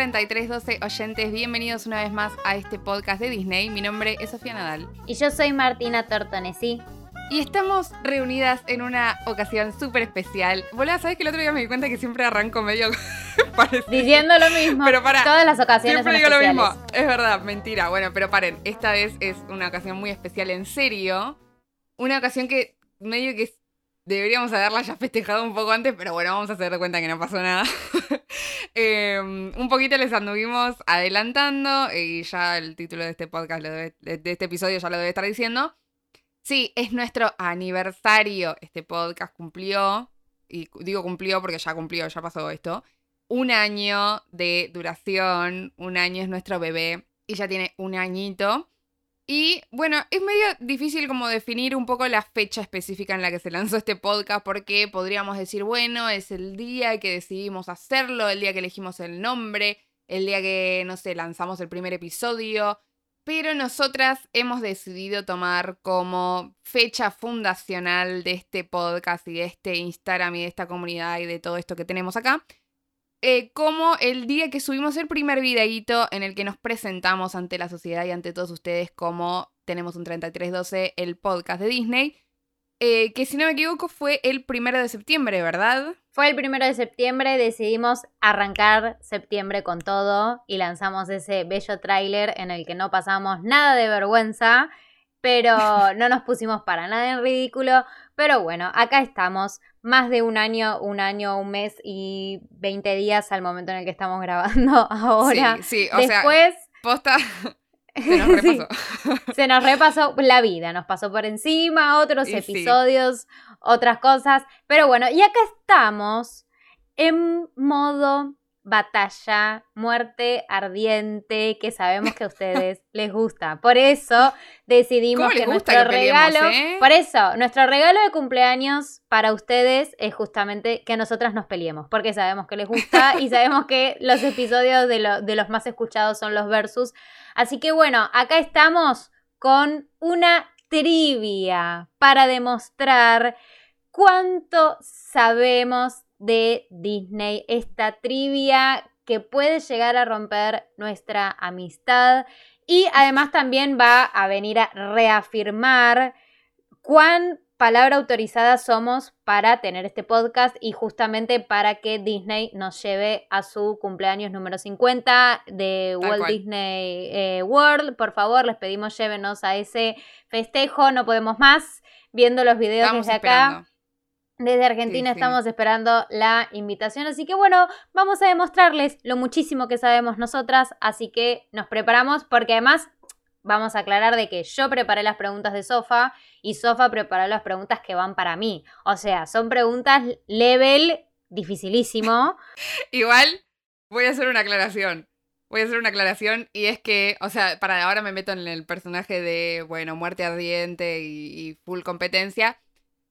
3312 oyentes, bienvenidos una vez más a este podcast de Disney. Mi nombre es Sofía Nadal. Y yo soy Martina Tortonesi. Y estamos reunidas en una ocasión súper especial. Volá, ¿sabes que el otro día me di cuenta que siempre arranco medio Diciendo lo mismo. Pero para. Todas las ocasiones Siempre digo lo mismo. Es verdad, mentira. Bueno, pero paren. Esta vez es una ocasión muy especial, en serio. Una ocasión que medio que deberíamos haberla ya festejado un poco antes, pero bueno, vamos a hacer de cuenta que no pasó nada. Em, un poquito les anduvimos adelantando y ya el título de este podcast, de, este episodio ya lo debe estar diciendo. Sí, es nuestro aniversario. Este podcast cumplió, y digo cumplió porque ya cumplió, ya pasó esto, un año de duración, un año es nuestro bebé y ya tiene un añito. Y bueno, es medio difícil como definir un poco la fecha específica en la que se lanzó este podcast porque podríamos decir, bueno, es el día que decidimos hacerlo, el día que elegimos el nombre, el día que, no sé, lanzamos el primer episodio, pero nosotras hemos decidido tomar como fecha fundacional de este podcast y de este Instagram y de esta comunidad y de todo esto que tenemos acá, eh, como el día que subimos el primer videíto en el que nos presentamos ante la sociedad y ante todos ustedes como tenemos un 3312, el podcast de Disney, eh, que si no me equivoco fue el primero de septiembre, ¿verdad? Fue el primero de septiembre, decidimos arrancar septiembre con todo y lanzamos ese bello tráiler en el que no pasamos nada de vergüenza, pero no nos pusimos para nada en ridículo. Pero bueno, acá estamos, más de un año, un año, un mes y 20 días al momento en el que estamos grabando ahora. Sí, sí, o Después, sea, posta, se nos repasó. se nos repasó la vida, nos pasó por encima, otros episodios, otras cosas. Pero bueno, y acá estamos en modo batalla, muerte ardiente, que sabemos que a ustedes les gusta. Por eso decidimos que nuestro regalo, eh? por eso, nuestro regalo de cumpleaños para ustedes es justamente que nosotras nos peleemos, porque sabemos que les gusta y sabemos que los episodios de, de los más escuchados son los versus. Así que bueno, acá estamos con una trivia para demostrar cuánto sabemos de Disney, esta trivia que puede llegar a romper nuestra amistad. Y además también va a venir a reafirmar cuán palabra autorizada somos para tener este podcast y justamente para que Disney nos lleve a su cumpleaños número 50 de Walt Disney eh, World. Por favor, les pedimos llévenos a ese festejo, no podemos más viendo los videos desde acá. Desde Argentina estamos esperando la invitación, así que bueno, vamos a demostrarles lo muchísimo que sabemos nosotras, así que nos preparamos porque además vamos a aclarar de que yo preparé las preguntas de Sofa y Sofa preparó las preguntas que van para mí. O sea, son preguntas level dificilísimo. Igual voy a hacer una aclaración. Voy a hacer una aclaración y es que, o sea, para ahora me meto en el personaje de, bueno, muerte ardiente y, y full competencia.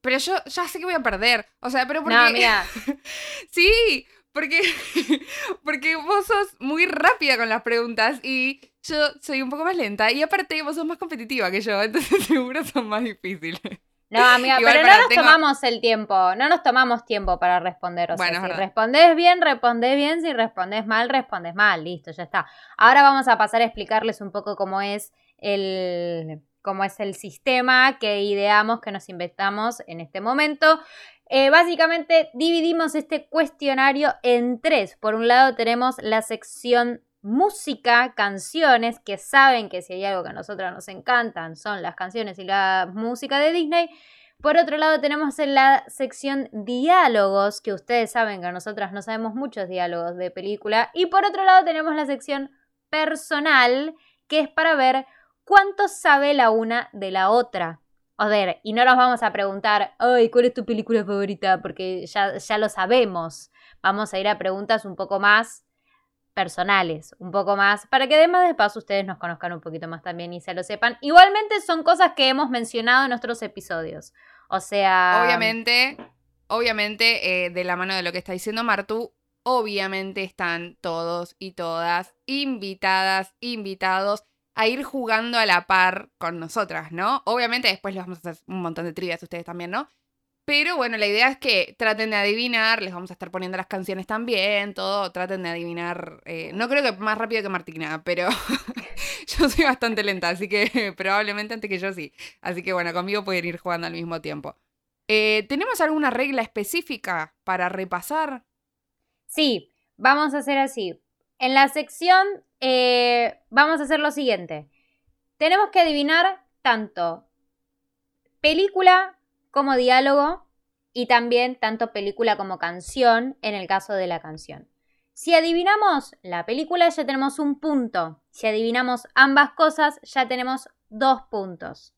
Pero yo ya sé que voy a perder. O sea, pero porque. No, mira. sí, porque. porque vos sos muy rápida con las preguntas y yo soy un poco más lenta. Y aparte, vos sos más competitiva que yo, entonces seguro son más difíciles. No, amiga, pero no nos tomamos el tiempo, no nos tomamos tiempo para responder. O sea, si respondés bien, respondés bien, si respondés mal, respondés mal, listo, ya está. Ahora vamos a pasar a explicarles un poco cómo es el, como es el sistema que ideamos, que nos inventamos en este momento. Eh, básicamente dividimos este cuestionario en tres. Por un lado tenemos la sección música, canciones, que saben que si hay algo que a nosotros nos encantan son las canciones y la música de Disney. Por otro lado tenemos en la sección diálogos, que ustedes saben que a nosotras no sabemos muchos diálogos de película. Y por otro lado tenemos la sección personal, que es para ver cuánto sabe la una de la otra. A ver, y no nos vamos a preguntar, ay, ¿cuál es tu película favorita? Porque ya, ya lo sabemos. Vamos a ir a preguntas un poco más personales, un poco más, para que además de paso ustedes nos conozcan un poquito más también y se lo sepan. Igualmente son cosas que hemos mencionado en nuestros episodios. O sea... Obviamente, obviamente, eh, de la mano de lo que está diciendo Martu, obviamente están todos y todas invitadas, invitados a ir jugando a la par con nosotras, ¿no? Obviamente después les vamos a hacer un montón de trivias ustedes también, ¿no? Pero bueno, la idea es que traten de adivinar, les vamos a estar poniendo las canciones también, todo, traten de adivinar. eh, no creo que más rápido que Martina, pero yo soy bastante lenta, así que probablemente antes que yo sí. Así que bueno, conmigo pueden ir jugando al mismo tiempo. Eh, ¿Tenemos alguna regla específica para repasar? Sí, vamos a hacer así. En la sección eh, vamos a hacer lo siguiente. Tenemos que adivinar tanto película como diálogo y también tanto película como canción en el caso de la canción. Si adivinamos la película ya tenemos un punto. Si adivinamos ambas cosas ya tenemos dos puntos.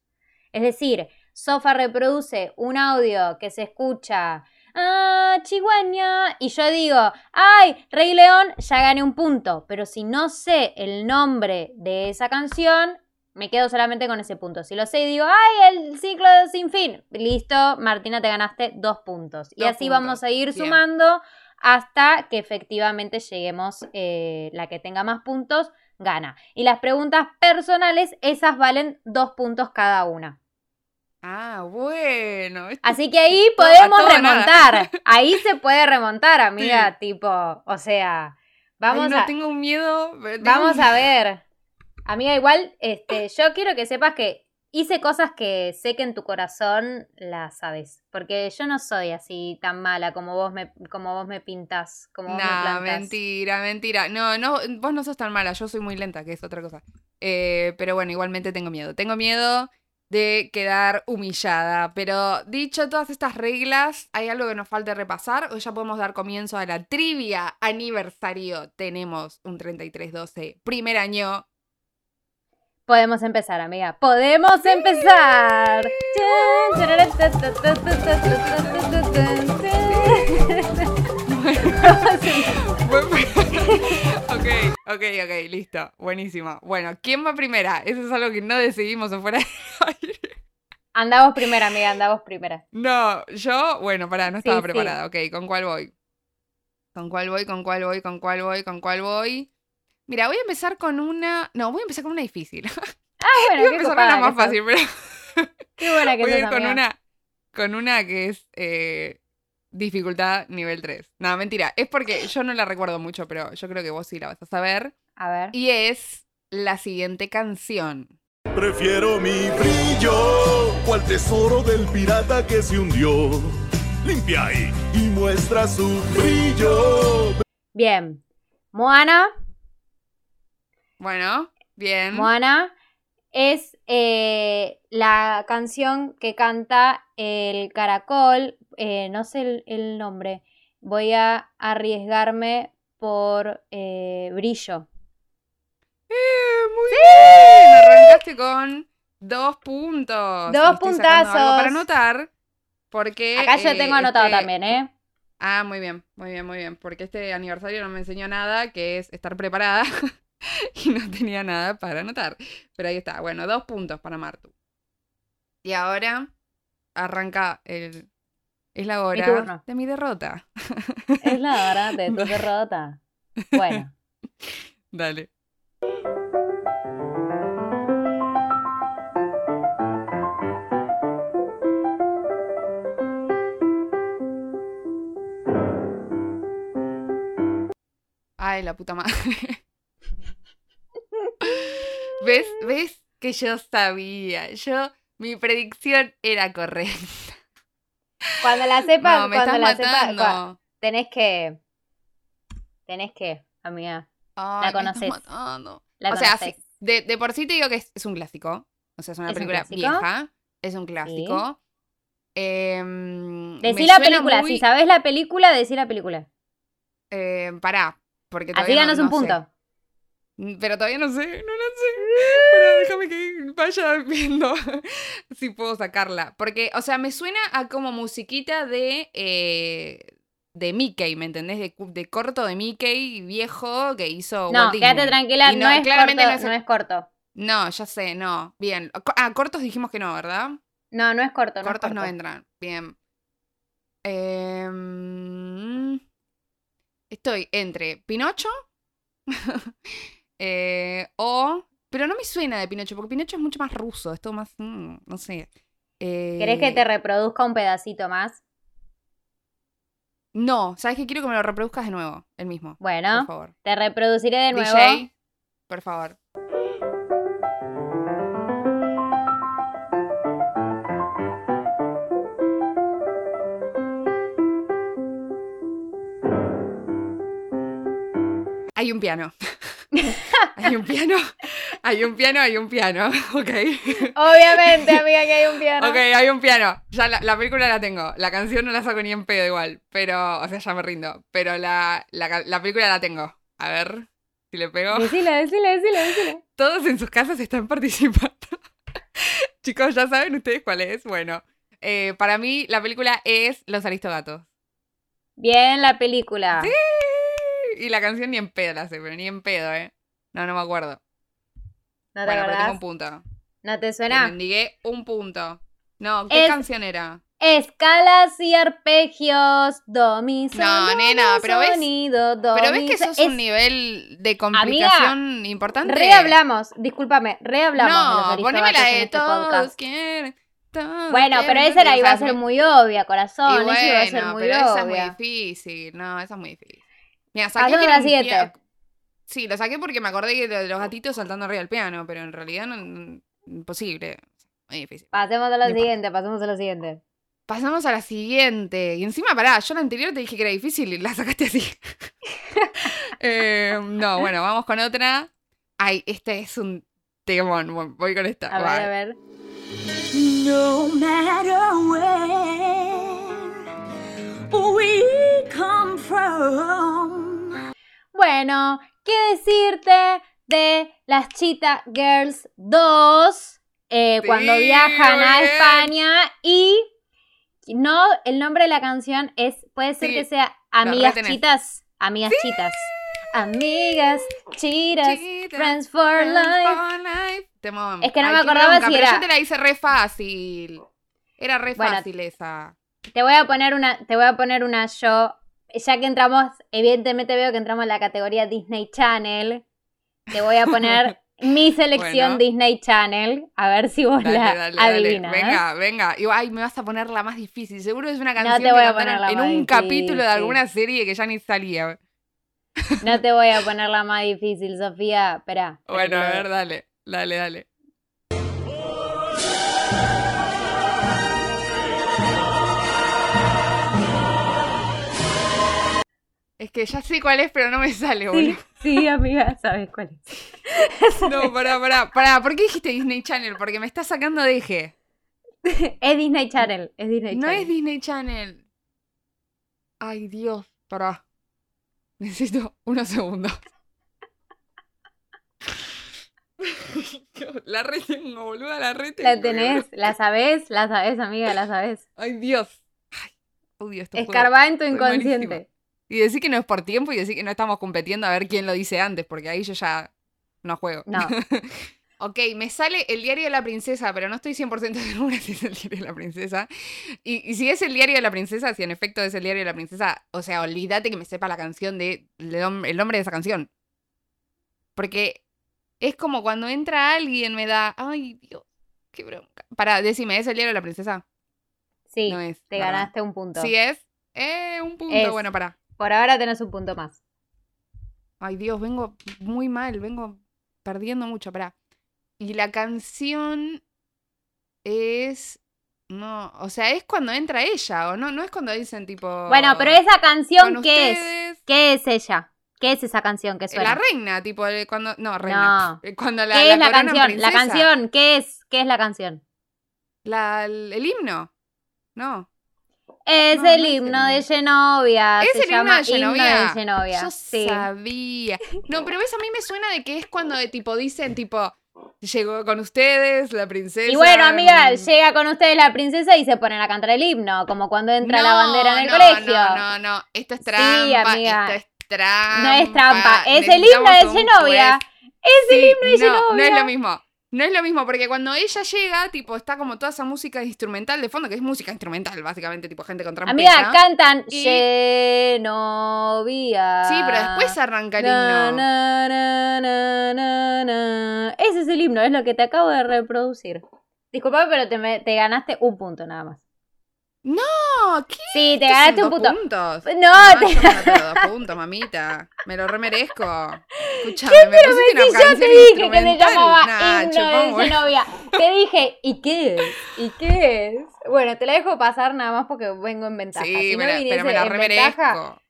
Es decir, Sofa reproduce un audio que se escucha ah, Chihuahua, y yo digo, ay, Rey León, ya gané un punto, pero si no sé el nombre de esa canción, me quedo solamente con ese punto. Si lo sé y digo, ay, el ciclo sin fin, listo, Martina, te ganaste dos puntos. y así puntos, vamos a ir bien. sumando hasta que efectivamente lleguemos, eh, la que tenga más puntos, gana. Y las preguntas personales, esas valen dos puntos cada una. Ah, bueno. Así que ahí podemos nada. remontar. Ahí se puede remontar, amiga. Tipo, o sea, vamos Ay, no a, tengo un miedo. tengo vamos a ver. Amiga, igual, este, yo quiero que sepas que hice cosas que sé que en tu corazón las sabes. Porque yo no soy así tan mala como vos me, como vos me pintas, como vos me Nah, plantas. mentira, mentira. No, no, vos no sos tan mala, yo soy muy lenta, que es otra cosa. Eh, pero bueno, igualmente tengo miedo. Tengo miedo de quedar humillada. Pero dicho todas estas reglas, ¿hay algo que nos falte repasar? ¿O ya podemos dar comienzo a la trivia aniversario? Tenemos un 3312, primer año. Podemos empezar, amiga. Podemos empezar. Ok, ok, ok, listo. Buenísimo. Bueno, ¿quién va primera? Eso es algo que no decidimos afuera del aire. Andamos primera, amiga, andamos primera. No, yo, bueno, pará, no estaba Sí, sí. preparada. Ok, ¿con cuál voy? ¿Con cuál voy? ¿Con cuál voy? ¿Con cuál voy? ¿Con cuál voy? Mira, voy a empezar con una. No, voy a empezar con una difícil. Ah, bueno, Iba a empezar con una más fácil, pero Qué buena que voy a ir con amiga. una, con una que es eh, dificultad nivel 3. No, mentira. Es porque yo no la recuerdo mucho, pero yo creo que vos sí la vas a saber. A ver. Y es la siguiente canción. Prefiero mi brillo, cual tesoro del pirata que se hundió. Limpia ahí y muestra su brillo. Bien. Moana, Bueno, bien. Moana es eh, la canción que canta el caracol. Eh, no sé el, el nombre. Voy a arriesgarme por eh, brillo. Eh, muy bien. Arrancaste con dos puntos. Dos puntazos. para anotar. Porque. Acá yo eh, tengo anotado este- también, ¿eh? Ah, muy bien, muy bien, muy bien. Porque este aniversario no me enseñó nada, que es estar preparada. y no tenía nada para anotar. Pero ahí está. Bueno, dos puntos para Martu. Y ahora arranca el. Es la hora de mi derrota. Es la hora de tu derrota. Bueno. Dale. Ay, la puta madre. ¿Ves? ¿Ves? Que yo sabía. Yo, mi predicción era correcta. Cuando la sepas, No, me cuando estás la sepas, cua- tenés que. Tenés que, amiga. Ay, me estás conoces. matando. La o sea, sí, de, de por sí te digo que es, es un clásico. O sea, es una ¿Es un película vieja. Es un clásico. Em, me Decí la película. muy- Si sabés la película, decí la película. eh, pará, porque Así todavía no- ganas un no sé. Mm, Pero todavía no sé, no la sé. Pero déjame que vaya viendo si puedo sacarla. Porque, o sea, me suena a como musiquita de. eh, de Mickey, ¿me entendés? De, de corto de Mickey viejo que hizo. No, quédate tranquila, no, es corto. claramente No no es, corto. No, ya sé, no. Bien. Ah, cortos dijimos que no, ¿verdad? No, no es corto. No es cortos no corto. entran. Bien. Em, estoy entre Pinocho eh, o... Pero no me suena de Pinocho, porque Pinocho es mucho más ruso, es todo más... mm, no sé. Eh, ¿Querés que te reproduzca un pedacito más? No, ¿sabes qué? Quiero que me lo reproduzcas de nuevo, el mismo. Bueno, Por favor. te reproduciré de nuevo. DJ, por favor. Hay un piano. hay un piano. Hay un piano, hay un piano. Ok. Obviamente, amiga, que hay un piano. Ok, hay un piano. Ya la, la película la tengo. La canción no la saco ni en pedo igual. Pero, o sea, ya me rindo. Pero la, la, película la tengo. A ver si le pego. Decile, decile, decile, decile. Todos en sus casas están participando. Chicos, ¿ya saben ustedes cuál es? Bueno, eh, para mí la película es Los Aristogatos. Bien la película. Sí. Y la canción ni en pedo la sé, pero ni en pedo, ¿eh? No, no me acuerdo. ¿No te bueno, pero tengo un punto. ¿No te Te suena? mendigué un punto. No, ¿qué Es- canción era? Escalas y arpegios, do, mi, sol, No, nena, pero ves- sonido, do, Pero ves que eso es un nivel de complicación importante. Rehablamos, discúlpame, rehablamos No, de poneme la de este todos podcast. quieren. todos Bueno, pero esa era, iba a ser muy obvia, corazón. Esa iba a ser bueno, muy pero esa es muy difícil. No, esa es muy difícil. Mira, saqué que a era la un siguiente. pia- Sí, lo saqué porque me acordé que de los gatitos saltando arriba del piano, pero en realidad no, imposible. Muy difícil. Pasemos a No lo importa. siguiente, pasemos a lo siguiente. Pasamos a la siguiente. Y encima, pará, yo la anterior te dije que era difícil y la sacaste así. Eh, no, bueno, vamos con otra. Ay, este es un temón. Bueno, Voy con esta. A ver, a ver. No matter where we come from. Bueno, ¿qué decirte de las Cheetah Girls 2? eh, Sí, cuando viajan a. España y no, el nombre de la canción es, puede ser Sí, que sea Amigas. Chitas, Amigas Chitas. Amigas Chitas, Friends for Friends Life. for life. Temón. Es que no Ay, me acordaba bronca, si pero era- yo te la hice re fácil. Era re Bueno, fácil esa. Te voy a poner una, te voy a poner una yo, ya que entramos, evidentemente veo que entramos en la categoría Disney Channel. Te voy a poner mi selección Bueno. Disney Channel, a ver si vos Dale, la dale, dale. adivinas. Venga, venga. Y, ay, me vas a poner la más difícil. Seguro es una canción te que voy a poner la en más un capítulo de alguna serie que ya ni salía. No te voy a poner la más difícil, Sofía. Espera. Bueno, a ver, dale. Dale, dale. Es que ya sé cuál es, pero no me sale, Sí, boludo. sí, amiga, sabes cuál es. No, pará, pará, pará. ¿Por qué dijiste Disney Channel? Porque me está sacando de eje. Es Disney Channel, es Disney No Channel. es Disney Channel. Ay, Dios. Pará. Necesito unos segundos. La retengo, boluda, la retengo. La tenés, la sabés, la sabés, amiga, la sabés. Ay, Dios. Ay, odio esto. Escarbá en tu inconsciente. Y decir que no es por tiempo y decir que no estamos competiendo a ver quién lo dice antes, porque ahí yo ya no juego. No. Ok, me sale el diario de la princesa, pero no estoy 100% segura si es el diario de la princesa. Y, y si es el diario de la princesa, si en efecto es el diario de la princesa, o sea, olvídate que me sepa la canción de, de el nombre de esa canción. Porque es como cuando entra alguien me da, ay Dios, qué bronca. Para, decime, ¿es el diario de la princesa? Sí, No es, te ganaste un punto. Sí es. Eh, un punto, Es. bueno, para. Por ahora tenés un punto más. Ay Dios, vengo muy mal, vengo perdiendo mucho, pará. Y la canción es... No, o sea, es cuando entra ella, ¿o no? No es cuando dicen tipo... Bueno, pero esa canción, ¿qué es? ¿Qué es ella? ¿Qué es esa canción que suena? La reina, tipo, cuando... No, reina. No. Cuando la, ¿Qué la es la canción? La canción, ¿qué es? ¿Qué es la canción? La- el, el himno. No. Es No, el no es el himno de himno. Genovia. ¿Es se el himno de Genovia? Himno de Genovia. Yo sí. sabía. No, pero ves, a mí me suena de que es cuando de tipo dicen tipo... Llegó con ustedes la princesa. Y bueno, amiga, mm, llega con ustedes la princesa y se ponen a cantar el himno, como cuando entra la bandera en el no, colegio. No, no, no, esto es trampa, amiga. esto es trampa. No es trampa, es el himno de Genovia. Es el Sí, himno de no, Genovia. No es lo mismo. No es lo mismo, porque cuando ella llega, tipo, está como toda esa música instrumental de fondo, que es música instrumental, básicamente, tipo gente con trompeta. Amiga, cantan Y- Genovia. Sí, pero después arranca el Na, himno. na, na. Ese es el himno, es lo que te acabo de reproducir. Disculpame, pero te, me- te ganaste un punto nada más. No, ¿qué? Sí, te ganaste un dos punto. puntos. No, No, te- pero dos puntos, mamita. Me lo remerezco. Escuchame, me pusiste una Si yo canción te dije que se llamaba Nah, himno chupón, de bueno. Zenobia. Te dije, ¿y qué es? ¿Y qué es? Bueno, te la dejo pasar nada más porque vengo en ventaja. Sí, si no me la- viniese pero me la ventaja, remerezco.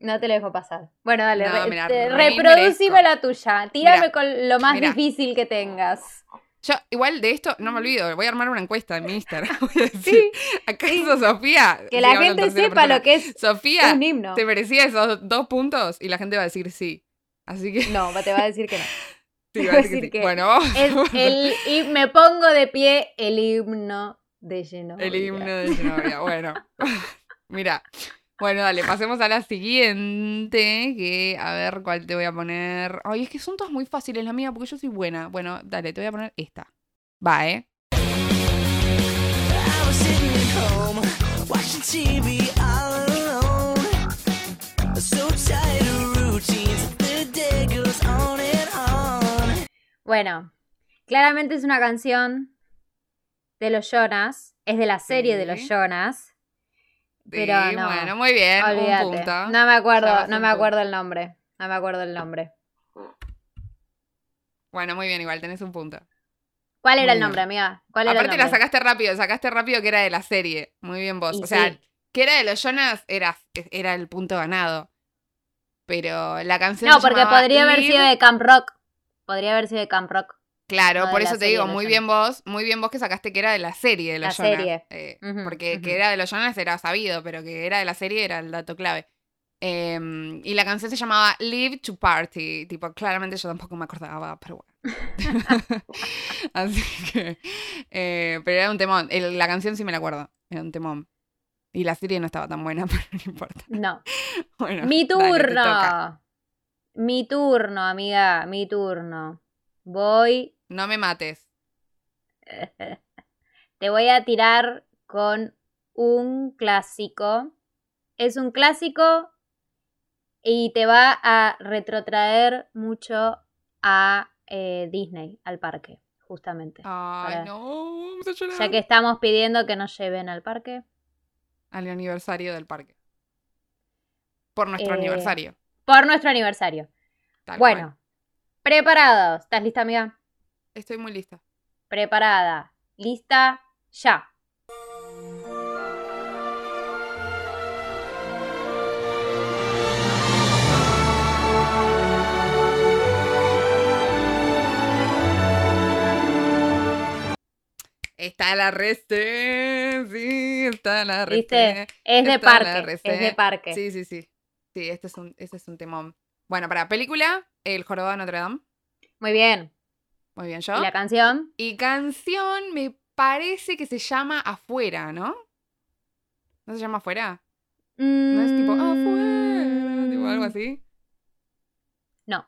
no te la dejo pasar. Bueno, dale, No, re- reproducime la tuya. Tírame Mira, con lo más mira. difícil que tengas. Yo, igual de esto, no me olvido, voy a armar una encuesta en mi Instagram. Voy a decir, ¿acaso Sofía? Que sí, la gente sepa persona, lo que es Sofía, un himno. ¿te merecía esos dos puntos? Y la gente va a decir sí. Así que No, te va a decir que no. sí, va va a decir que sí. que Bueno. Es el, y me pongo de pie el himno de Zenobia. El himno de Zenobia. Bueno, mira. Bueno, dale, pasemos a la siguiente. Que a ver cuál te voy a poner. Ay, es que son todas muy fáciles, la mía, porque yo soy buena. Bueno, dale, te voy a poner esta. Va, ¿eh? Bueno, claramente es una canción de los Jonas. Es de la serie de los. Jonas. Pero Sí, no. Bueno, muy bien. Olvídate. Un punto. No me acuerdo, no me punto. acuerdo el nombre. No me acuerdo el nombre. Bueno, muy bien, igual, tenés un punto. ¿Cuál era Muy el bien. nombre, amiga? ¿Cuál era Aparte el la nombre? sacaste rápido, sacaste rápido que era de la serie. Muy bien vos. Y o sea, sí. que era de los Jonas era, era el punto ganado. Pero la canción No, porque podría haber sido de Camp Rock. Podría haber sido de Camp Rock. Claro, no por eso te digo, muy bien vos, muy bien vos que sacaste que era de la serie de los La Jonas. serie. eh, porque que era de los Jonas era sabido, pero que era de la serie era el dato clave. Eh, y la canción se llamaba Live to Party. Tipo, claramente yo tampoco me acordaba, pero bueno. Así que. eh, pero era un temón. El- la canción sí me la acuerdo. Era un temón. Y la serie no estaba tan buena, pero no importa. No. Bueno, Mi turno. mi turno, amiga. Mi turno. Voy. No me mates. Te voy a tirar con un clásico. Es un clásico y te va a retrotraer mucho a eh, Disney, al parque, justamente. Ay, Para- no. Ya que estamos pidiendo que nos lleven al parque. Al aniversario del parque. Por nuestro Eh, aniversario. Por nuestro aniversario. tal bueno, cual. preparados. ¿Estás lista, amiga? Estoy muy lista. Preparada. Lista. Ya. Está la reste. Sí, está la reste. ¿Viste? Es de parque. Es de parque. Sí, sí, sí. Sí, este es un, este es un temón. Bueno, para película, El Jorobado de Notre Dame. Muy bien. Muy bien, yo. ¿Y la canción? Y canción me parece que se llama Afuera, ¿no? ¿No se llama Afuera? ¿No es tipo Afuera? Tipo algo Mm, así. No.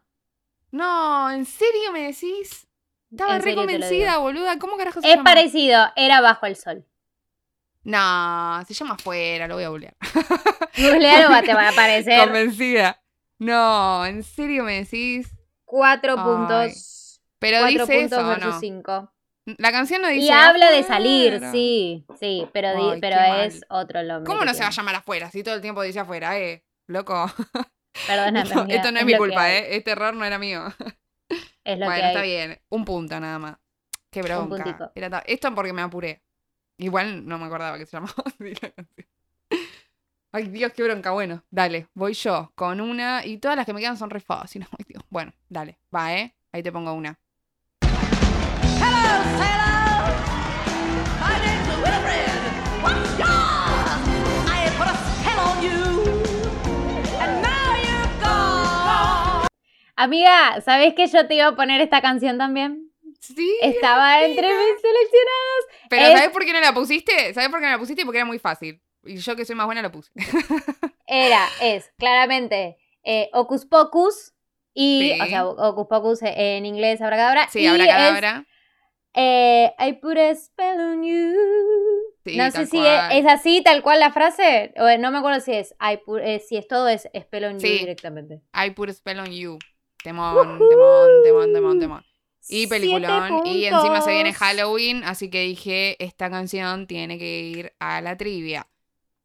No, ¿en serio me decís? Estaba re convencida, boluda. ¿Cómo carajo se Es llama? parecido. Era bajo el sol. No, se llama Afuera, lo voy a googlear. Googlealo, te va a aparecer Convencida. No, ¿en serio me decís? cuatro Ay, puntos. Pero Cuatro dice puntos eso, ¿o versus ¿no? cinco. La canción no dice Y habla de salir, sí, sí, pero, Ay, pero mal. es otro nombre. ¿Cómo no se va a llamar afuera si todo el tiempo dice afuera, eh? Loco. Perdóname, Esto, amiga, esto no es mi culpa, eh. Este error no era mío. Es lo bueno, que está bien. Un punto nada más. Qué bronca. puntico. Era Esto porque me apuré. Igual no me acordaba que se llamaba así la canción. Ay, Dios, qué bronca. Bueno, dale, voy yo con una. Y todas las que me quedan son re fáciles. Ay, Dios. Bueno, dale, va, ¿eh? Ahí te pongo una. Amiga, ¿sabés que yo te iba a poner esta canción también? Sí. Estaba entre mis seleccionados. Pero es- ¿sabes por qué no la pusiste? ¿Sabes por qué no la pusiste? Porque era muy fácil. Y yo que soy más buena la puse. Era, es, claramente, eh, Ocus Pocus. Y, Sí. o sea, Ocus Pocus en inglés, abracadabra. Sí, y ahora es, cadabra. Eh, I put a spell on you. Sí, no sé si es, es así, tal cual la frase. O, no me acuerdo si es, I put- eh, si es todo, es spell on you directamente. I put a spell on you. Temón, temón, temón, temón, temón. Y peliculón. Y encima se viene. Halloween, así que dije, esta canción tiene que ir a la trivia.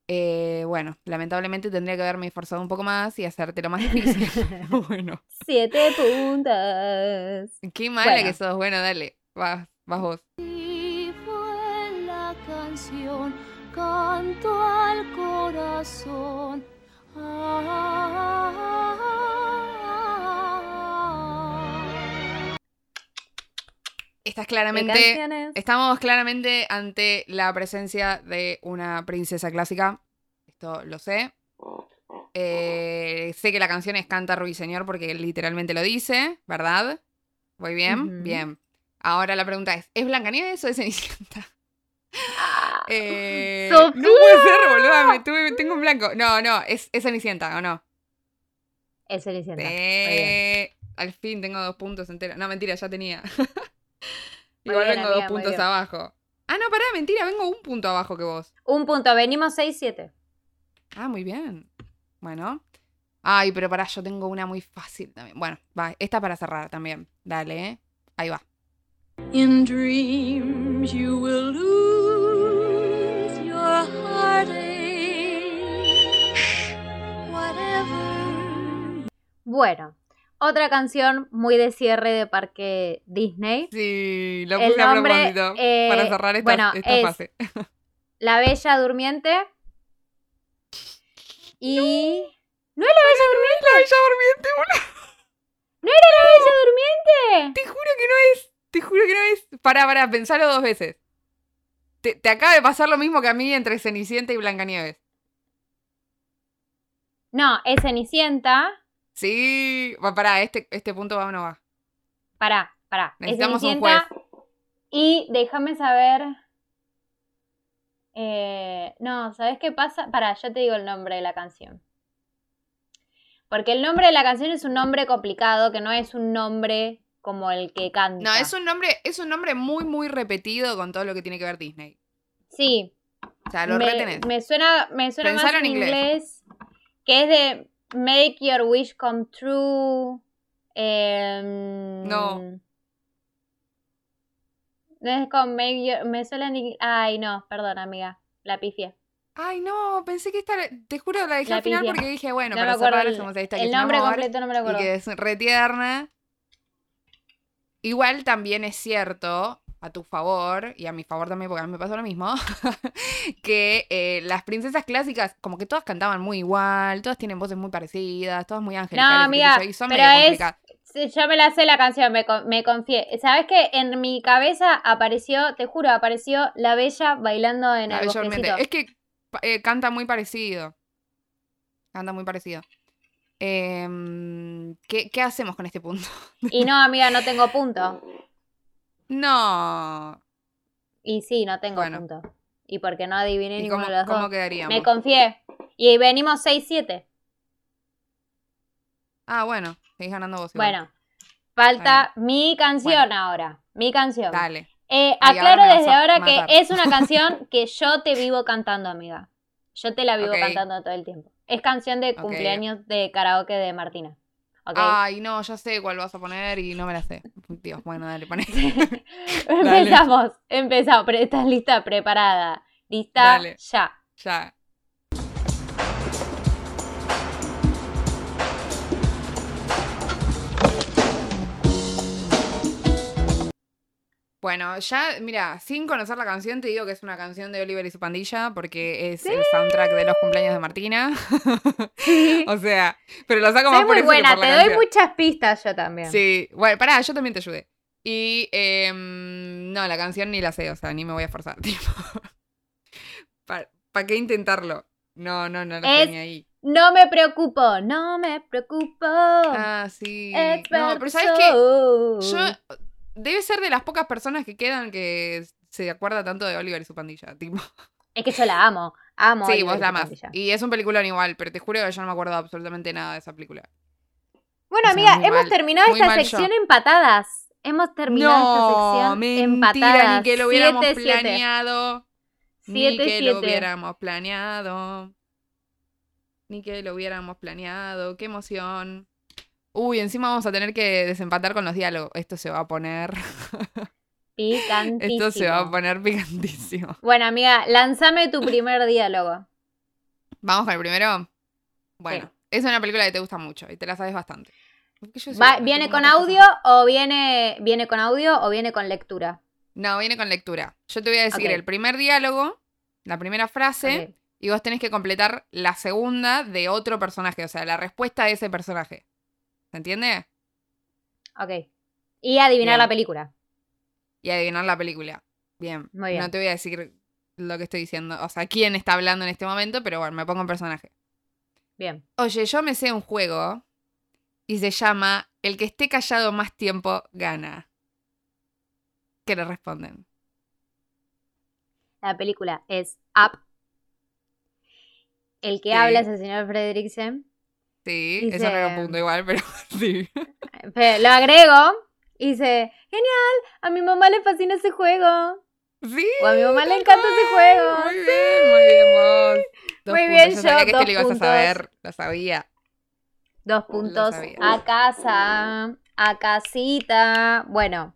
Eh, bueno, lamentablemente tendría que haberme esforzado un poco más y hacértelo más difícil. bueno, Siete puntos. qué mala Bueno. que sos. Bueno, dale, vas, vas vos. Y fue la canción, canto al corazón. Ah. Estás ¿Qué claramente... Estamos claramente ante la presencia de una princesa clásica. Esto lo sé. Eh, sé que la canción es Canta Ruiseñor porque literalmente lo dice, ¿verdad? ¿Voy bien? Bien. Ahora la pregunta es, ¿es Blancanieves o es Cenicienta? Eh, no puede ser, boluda, me tuve- tengo un blanco. No, no, es, es Cenicienta, ¿o no? Es Cenicienta. Eh, al fin tengo dos puntos enteros. No, mentira, ya tenía. Igual bien, vengo amiga, dos puntos abajo. Ah, no, pará, mentira, vengo un punto abajo que vos. Un punto, venimos 6-7. Ah, muy bien. Bueno. Ay, pero pará, yo tengo una muy fácil también. Bueno, va, esta para cerrar también. Dale, ¿eh? Ahí va. In dreams you will lose your heartache. Whatever Bueno, otra canción muy de cierre de parque Disney. Sí, lo El puse a nombre, propósito eh, para cerrar esta, bueno, esta es- fase. La Bella Durmiente. Y. ¿No es la Bella Durmiente? La Bella Durmiente, boludo. ¿No era la Bella Durmiente? Te juro que no es. Te juro que no es. Pará, pará, pensalo dos veces. Te, te acaba de pasar lo mismo que a mí entre Cenicienta y Blancanieves. No, es Cenicienta. Sí. Va, pará, este, este punto va o no va. Pará, pará. Es Necesitamos un Cenicienta. Y déjame saber. Eh, no, ¿sabes qué pasa? Pará, yo te digo el nombre de la canción. Porque el nombre de la canción es un nombre complicado, que no es un nombre como el que canta. No, es un nombre, es un nombre muy, muy repetido con todo lo que tiene que ver Disney. Sí, O sea, lo me, retenés. me suena, me suena Pensalo más en inglés. inglés. que es de Make Your Wish Come True. em, No. No es con Make Your... Me suena en inglés. Ay, no, perdón, amiga. La pifié. Ay, no, pensé que esta, te juro, la dejé La al final porque dije, bueno, no me para cerrar el, el nombre amor, completo, no me lo Y acuerdo. que es retierna. Igual también es cierto, a tu favor, y a mi favor también, porque a mí me pasó lo mismo, que eh, las princesas clásicas, como que todas cantaban muy igual, todas tienen voces muy parecidas, todas muy angelicales. sé amiga, y son pero es- yo me la sé la canción, me, me confié. ¿Sabes qué? En mi cabeza apareció, te juro, apareció la bella bailando en La el Bella. Es que eh, canta muy parecido. Canta muy parecido. Em, ¿qué, qué hacemos con este punto? Y no, amiga, no tengo punto. No. Y sí, no tengo Bueno. punto. Y porque no adiviné ¿Y ninguno cómo, de los cómo dos. quedaríamos? Me confié. Y venimos 6-7. Ah, bueno, seguís ganando vos. igual. Bueno, falta mi canción ahora. Mi canción. Dale. Eh, ahora aclaro desde ahora matar. que es una canción que yo te vivo cantando, amiga. Yo te la vivo cantando todo el tiempo. Es canción de cumpleaños de karaoke de Martina. ¿Ok? Ay, no, ya sé cuál vas a poner y no me la sé. Dios, bueno, dale, poné. empezamos, empezamos. ¿Estás lista? Preparada. Lista, Dale. ya. ya. Bueno, ya, mira, sin conocer la canción, te digo que es una canción de Oliver y su pandilla, porque es el soundtrack de los cumpleaños de Martina. o sea, pero lo saco más Soy por muy eso que buena, por la te doy muchas pistas yo también. Sí, bueno, pará, yo también te ayudé. Y em, no, la canción ni la sé, o sea, ni me voy a esforzar. ¿Para qué intentarlo? No, no, no la Es- tenía ahí. No me preocupo, no me preocupo. Ah, sí. No, pero ¿sabes qué? Yo debe ser de las pocas personas que quedan que se acuerda tanto de Oliver y su pandilla, tipo. Es que yo la amo. Amo. sí, Oliver vos y la amás. pandilla. Y es un peliculón igual, pero te juro que yo no me acuerdo absolutamente nada de esa película. Bueno, O sea, amiga, hemos mal, terminado esta yo. sección empatadas. Hemos terminado esta sección mentira, empatadas. ni que lo hubiéramos Siete, siete. planeado. Ni Siete, que lo hubiéramos planeado. Ni que lo hubiéramos planeado. Qué emoción. Uy, encima vamos a tener que desempatar con los diálogos. Esto se va a poner. Picantísimo. Esto se va a poner picantísimo. Bueno, amiga, lánzame tu primer diálogo. ¿Vamos con el primero? Bueno, Sí. es una película que te gusta mucho y te la sabes bastante. Va- ¿Viene con audio o viene, viene con audio o viene con lectura? No, viene con lectura. Yo te voy a decir el primer diálogo, la primera frase, y vos tenés que completar la segunda de otro personaje, o sea, la respuesta de ese personaje. ¿Se entiende? Ok. Y adivinar Bien. la película. Y adivinar la película. Bien. Muy bien. No te voy a decir lo que estoy diciendo, o sea, quién está hablando en este momento, pero bueno, me pongo en personaje. Bien. Oye, yo me sé un juego y se llama El que esté callado más tiempo gana. ¿Qué le responden? La película es Up. El que Sí. habla es el señor Fredricksen. Sí, eso no lo punto igual, pero sí. Lo agrego y dice, genial, a mi mamá le fascina ese juego. Sí. O a mi mamá le encanta ese juego. Muy bien, muy bien, vos. Dos Muy puntos. bien, yo sabía yo, que dos este lo ibas a saber, lo sabía. Dos puntos sabía. a casa, a casita. Bueno,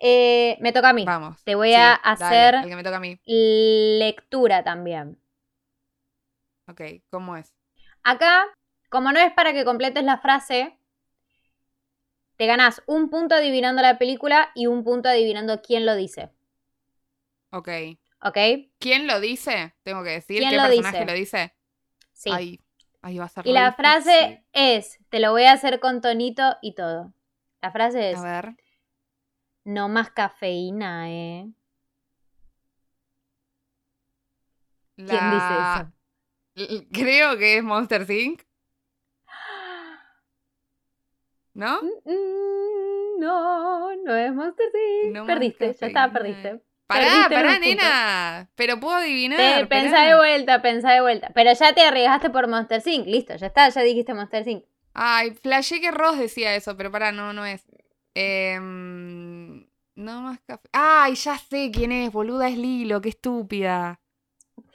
eh, me toca a mí. Vamos. Te voy Sí, a dale, hacer el que me toca a mí. lectura también. Ok, ¿cómo es? Acá, como no es para que completes la frase, te ganás un punto adivinando la película y un punto adivinando quién lo dice. Ok. ¿Ok? ¿Quién lo dice? Tengo que decir ¿Quién qué lo personaje dice? lo dice. Sí. Ahí, ahí va a ser y la frase es, te lo voy a hacer con tonito y todo. La frase es, A ver. no más cafeína, ¿eh? ¿Quién dice eso? Creo que es Monster Inc. ¿No? Mm, No, no es Monster Inc. No perdiste, ya está, perdiste. Pará, Perdiste pará, puntos. nena. Pero puedo adivinar. Te, pensá de vuelta, pensá de vuelta. Pero ya te arriesgaste por Monster Inc. Listo, ya está, ya dijiste Monster Inc. Ay, flashé que Ross decía eso, pero pará, no, no es. Em, no más café. Ay, ya sé quién es, boluda, es Lilo, qué estúpida.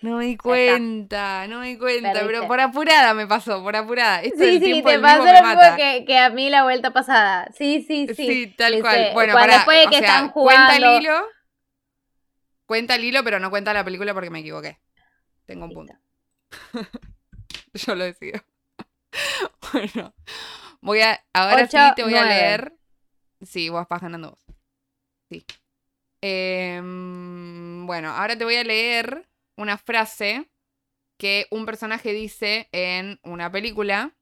No me di cuenta, no me di cuenta, Perdiste. pero por apurada me pasó, por apurada. Esto Sí, sí, te pasó lo mismo que, que a mí la vuelta pasada. Sí, sí, sí. Sí, tal cual. sé, Bueno, cuando de o sea, están cuenta el hilo. Cuenta el hilo, pero no cuenta la película porque me equivoqué. Tengo un punto. Yo lo decido. bueno. Voy a. Ahora sí te voy a leer. Sí, vos vas ganando vos. Sí. Em, bueno, ahora te voy a leer una frase que un personaje dice en una película.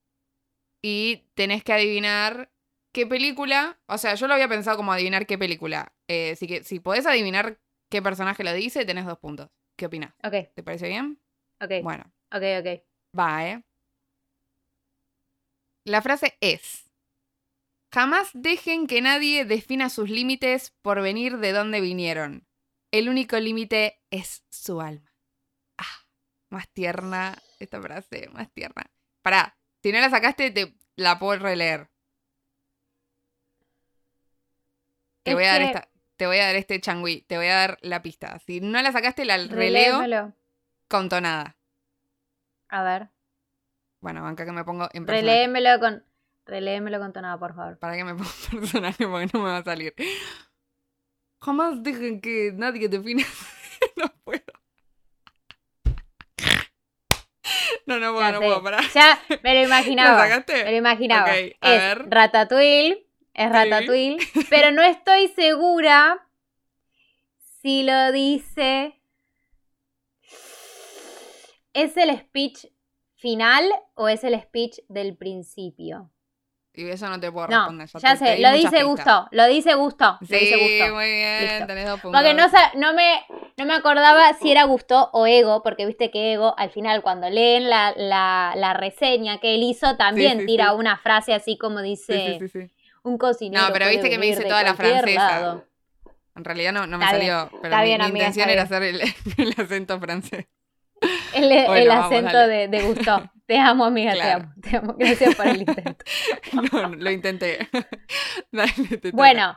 Y tenés que adivinar qué película. O sea, yo lo había pensado como adivinar qué película. Eh, así que si podés adivinar qué personaje lo dice, tenés dos puntos. ¿Qué opinas? Ok, ¿Te parece bien? ok, Bueno. ok, ok. Va, ¿eh? La frase es, jamás dejen que nadie defina sus límites por venir de donde vinieron. El único límite es su alma. Más tierna esta frase, más tierna. Pará, si no la sacaste, te la puedo releer. Te Es voy a dar esta, te voy a dar este changüí, te voy a dar la pista. Si no la sacaste, la releo Reléemelo. con tonada. A ver. Bueno, banca que me pongo en personaje. Reléemelo con. Reléemelo con tonada, por favor. Para que me ponga personaje porque no me va a salir. Jamás dejen que nadie defina. no puedo. No, no puedo, Ya no sé. puedo, pará. Ya, me lo ¿Lo imaginaba. sacaste? Me lo imaginaba. Ok, a es ver. Ratatouille. Es Sí. Ratatouille. Pero no estoy segura si lo dice. ¿Es el speech final o es el speech del principio? Y eso no te puedo No, responder. ya te- te sé, di lo dice. Gusto. Lo dice Gusto. Lo Sí, dice Gusto. muy bien, Listo. tenés dos puntos. Porque no, no, me, no me acordaba si era Gusto o Ego, porque viste que Ego, al final, cuando leen la, la, la reseña que él hizo, también sí, tira una frase así como dice un cocinero. No, pero viste que me dice toda la francesa. lado. En realidad no, no me Está bien, salió, pero mi, bien, mi amiga, intención era hacer el, el acento francés. El, Bueno, el vamos, acento de, de Gusto. Te amo, amiga, Claro. te amo. Te amo. Gracias por el intento. No, no, lo intenté. Dale, te. Bueno,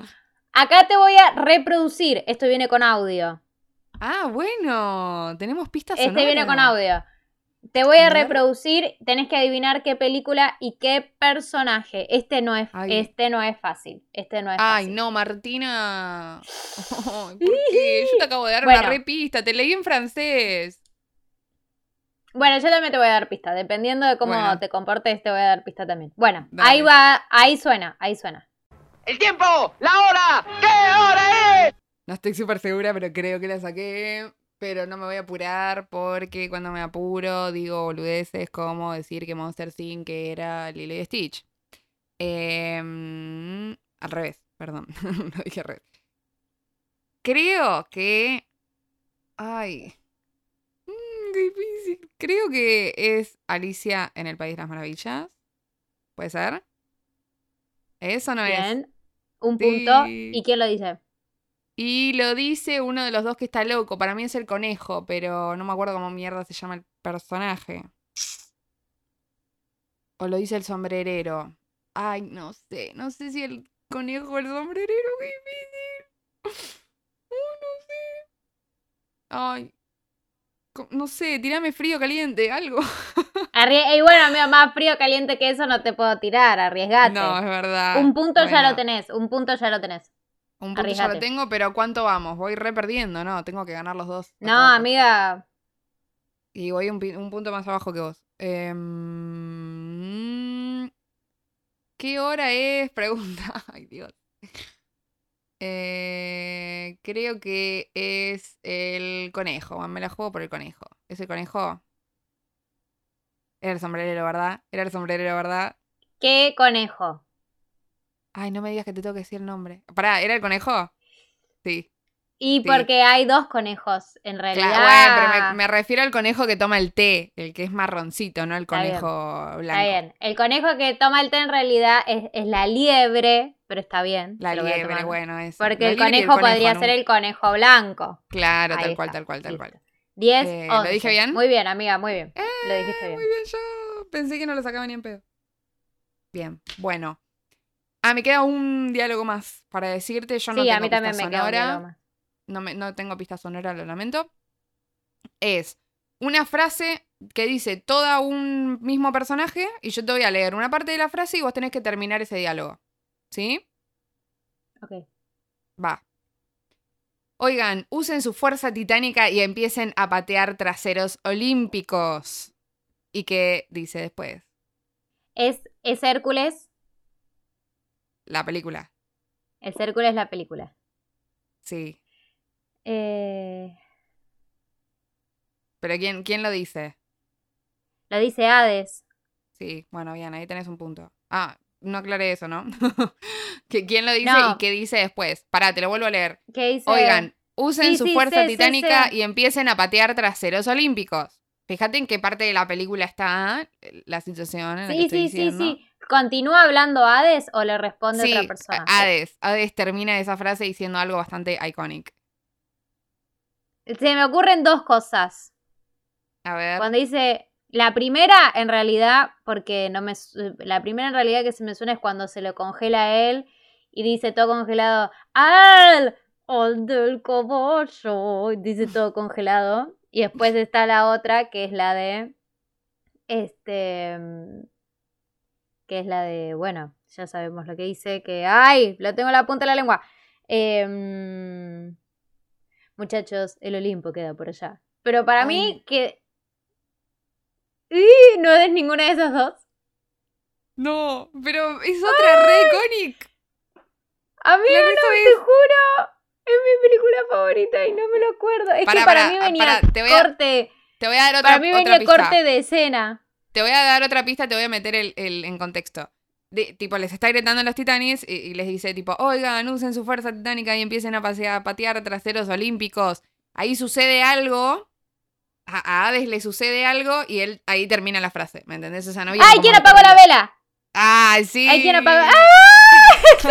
acá te voy a reproducir. Esto viene con audio. Ah, bueno, tenemos pistas Este viene con audio. Te voy a reproducir, tenés que adivinar qué película y qué personaje. Este no es, Ay. este no es fácil. Este no es Ay, fácil. no, Martina. ¿Por qué? Yo te acabo de dar Bueno. una repista. Te leí en francés. Bueno, yo también te voy a dar pista. Dependiendo de cómo Bueno. te comportes, te voy a dar pista también. Bueno, Dale. ahí va, ahí suena, ahí suena. ¡El tiempo! ¡La hora! ¿Qué hora es? No estoy súper segura, pero creo que la saqué. Pero no me voy a apurar porque cuando me apuro digo boludeces como decir que Monster Inc. era Lily y Stitch. Em, al revés, perdón. Lo dije al revés. Creo que. Ay. Qué difícil. Creo que es Alicia en el País de las Maravillas. ¿Puede ser? Eso no es. Bien. Un punto. Sí. ¿Y quién lo dice? Y lo dice uno de los dos que está loco. Para mí es el conejo, pero no me acuerdo cómo mierda se llama el personaje. O lo dice el sombrerero. Ay, no sé. No sé si el conejo o el sombrerero. Qué difícil. Ay, no sé. Ay. No sé, tirame frío, caliente, algo. Arrie- y bueno, amigo, más frío caliente que eso no te puedo tirar, arriesgate. No, es verdad. un punto ya lo tenés, un punto ya lo tenés. Un punto ya lo tengo, pero ¿cuánto vamos? Voy re perdiendo, ¿no? Tengo que ganar los dos. No, amiga, Y voy un punto más abajo que vos. Em, ¿Qué hora es? Pregunta. Ay, Dios. Eh, creo que es el conejo. Me la juego por el conejo. ¿Es el conejo? Era el sombrerero, ¿verdad? Era el sombrerero, ¿verdad? ¿qué conejo? Ay, no me digas que te tengo que decir el nombre. Pará, ¿era el conejo? Sí. Y Sí. porque hay dos conejos, en realidad. Claro, bueno, pero me, me refiero al conejo que toma el té, el que es marroncito, no el Está conejo blanco. Está bien. El conejo que toma el té en realidad es, es la liebre, pero está bien. La liebre, bueno, eso. Porque el conejo podría ¿no? ser el conejo blanco. Claro, Ahí tal cual, tal cual, tal listo. cual. 10, Eh, ¿lo 11. dije bien? Muy bien, amiga, muy bien. lo dijiste Eh, bien. Muy bien, yo pensé que no lo sacaba ni en pedo. Bien, bueno. Ah, me queda un diálogo más para decirte. Yo no sí, tengo a mí también me queda un diálogo más. No, me- no tengo pista sonora, lo lamento. Es una frase que dice toda un mismo personaje y yo te voy a leer una parte de la frase y vos tenés que terminar ese diálogo. ¿Sí? Ok. Va. Oigan, usen su fuerza titánica y empiecen a patear traseros olímpicos. ¿Y qué dice después? ¿Es, ¿Es Hércules? La película. Es Hércules la película. Sí. Eh, Pero ¿quién, quién lo dice? lo dice Hades. Sí, bueno, bien, ahí tenés un punto. Ah, no aclaré eso, ¿no? ¿Que ¿Quién lo dice No. y qué dice después? Pará, te lo vuelvo a leer. ¿Qué dice? Oigan, usen Sí, su sí, fuerza titánica y empiecen a patear traseros olímpicos. Fíjate en qué parte de la película está eh, la situación en la que Sí, estoy sí, sí, sí. ¿Continúa hablando Hades o le responde otra persona? Hades. Hades termina esa frase diciendo algo bastante iconic. Se me ocurren dos cosas. A ver. Cuando dice la primera, en realidad, porque no me la primera en realidad que se me suena es cuando se lo congela a él y dice todo congelado, ¡Al! ¡Al del caballo! y Dice todo congelado. Y después está la otra, que es la de. Este. Que es la de. Bueno, ya sabemos lo que dice. Que. ¡Ay! Lo tengo en la punta de la lengua. Em, muchachos, el Olimpo queda por allá. Pero para mí, Ay. que. ¡Y! No es ninguna de esas dos. No, pero es otra re iconic. Amigo, La no, te juro. Es mi película favorita y no me lo acuerdo. Es Pará, que para mí venía pará, te voy a- corte. Te voy a dar otra, Para mí otra venía pista. corte de escena. Te voy a dar otra pista, te voy a meter el, el- en contexto. De- tipo, les está gritando a los titanes y, y les dice, tipo, oigan, usen su fuerza titánica y empiecen a, pasear, a patear traseros olímpicos. Ahí sucede algo. A, a Hades le sucede algo y él ahí termina la frase. ¿Me entendés? O sea, no ¡Ay, quién apagó la vela! ¡Ay, sí! ¡Ay, quién apagó! ¡Ah! Sí.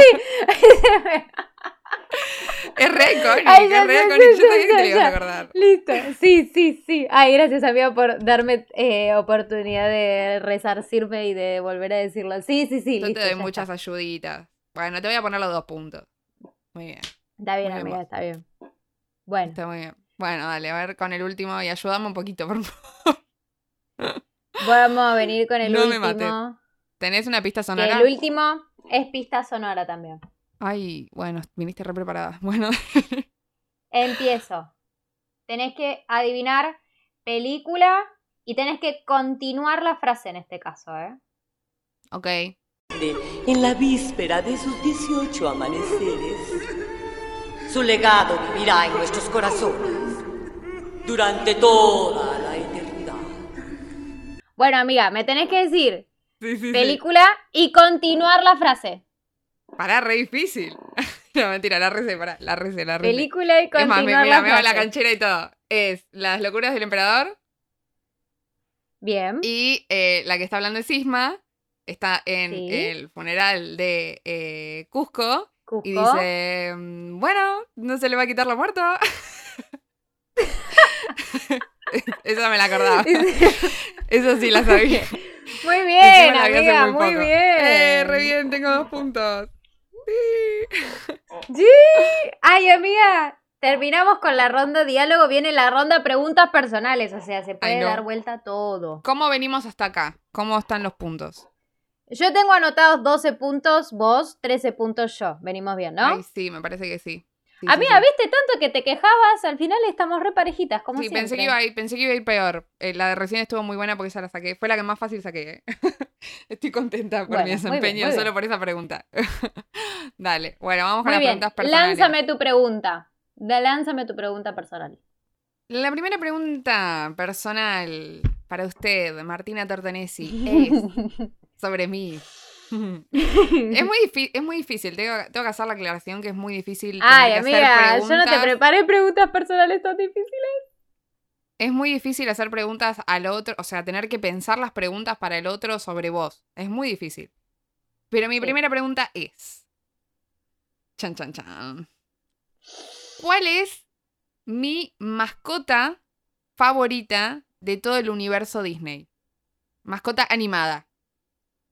Es re icónico, Ay, es re icónico. Yo sabía que te lo ibas a acordar. Listo, sí, sí, sí. Ay, gracias, amigo, por darme eh, oportunidad de resarcirme y de volver a decirlo. Sí, sí, sí, Yo listo. te doy muchas está. ayuditas. Bueno, te voy a poner los dos puntos. Muy bien, Está bien, Muy amiga, está bien. Bueno, está muy bien. Bueno, dale, a ver con el último y ayúdame un poquito, por favor. Vamos a venir con el No me último. ¿Tenés una pista Que sonora? el último es pista sonora también. Ay, bueno, viniste re preparada. Bueno, Empiezo. Tenés que adivinar película y tenés que continuar la frase en este caso, ¿eh? ok. en la víspera de sus 18 amaneceres. Su legado vivirá en nuestros corazones durante toda la eternidad. Bueno, amiga, me tenés que decir Sí, sí, sí. película y continuar la frase. Pará, re difícil. no, mentira, la recé, pará, la recé, la recé. Película y Es más, me, la me va la canchera y todo. Es Las locuras del emperador Bien. y eh, la que está hablando de Sisma está en Sí. el funeral de eh, Cusco Cusco. y dice, mm, bueno, no se le va a quitar la muerta. Esa me la acordaba. Eso sí la sabía. Muy bien, amiga, muy muy, bien. Eh, re bien, tengo dos puntos. Sí. Ay, amiga, terminamos con la ronda diálogo, viene la ronda preguntas personales, o sea, se puede Ay, no. dar vuelta todo. ¿Cómo venimos hasta acá? ¿Cómo están los puntos? Yo tengo anotados 12 puntos, vos 13 puntos yo. Venimos bien, ¿no? Ay, sí, me parece que sí. Sí, sí, amiga, sí. viste tanto que te quejabas, al final estamos re parejitas, como Sí, siempre. pensé que, iba a ir, pensé que iba a ir peor. Eh, la de recién estuvo muy buena porque esa la saqué. Fue la que más fácil saqué. Estoy contenta por Bueno, mi muy bien, desempeño muy solo bien. por esa pregunta. Dale, bueno, vamos con Muy las bien, preguntas personales. lánzame tu pregunta. Lánzame tu pregunta personal. La primera pregunta personal para usted, Martina Tortonesi, es sobre mí. Es muy, es muy difícil, tengo, tengo que hacer la aclaración que es muy difícil. Ay, amiga, yo no te preparé preguntas personales tan difíciles. Es muy difícil hacer preguntas al otro, o sea, tener que pensar las preguntas para el otro sobre vos. Es muy difícil. Pero mi Sí. primera pregunta es. Chan, chan, chan. ¿Cuál es mi mascota favorita de todo el universo Disney? Mascota animada.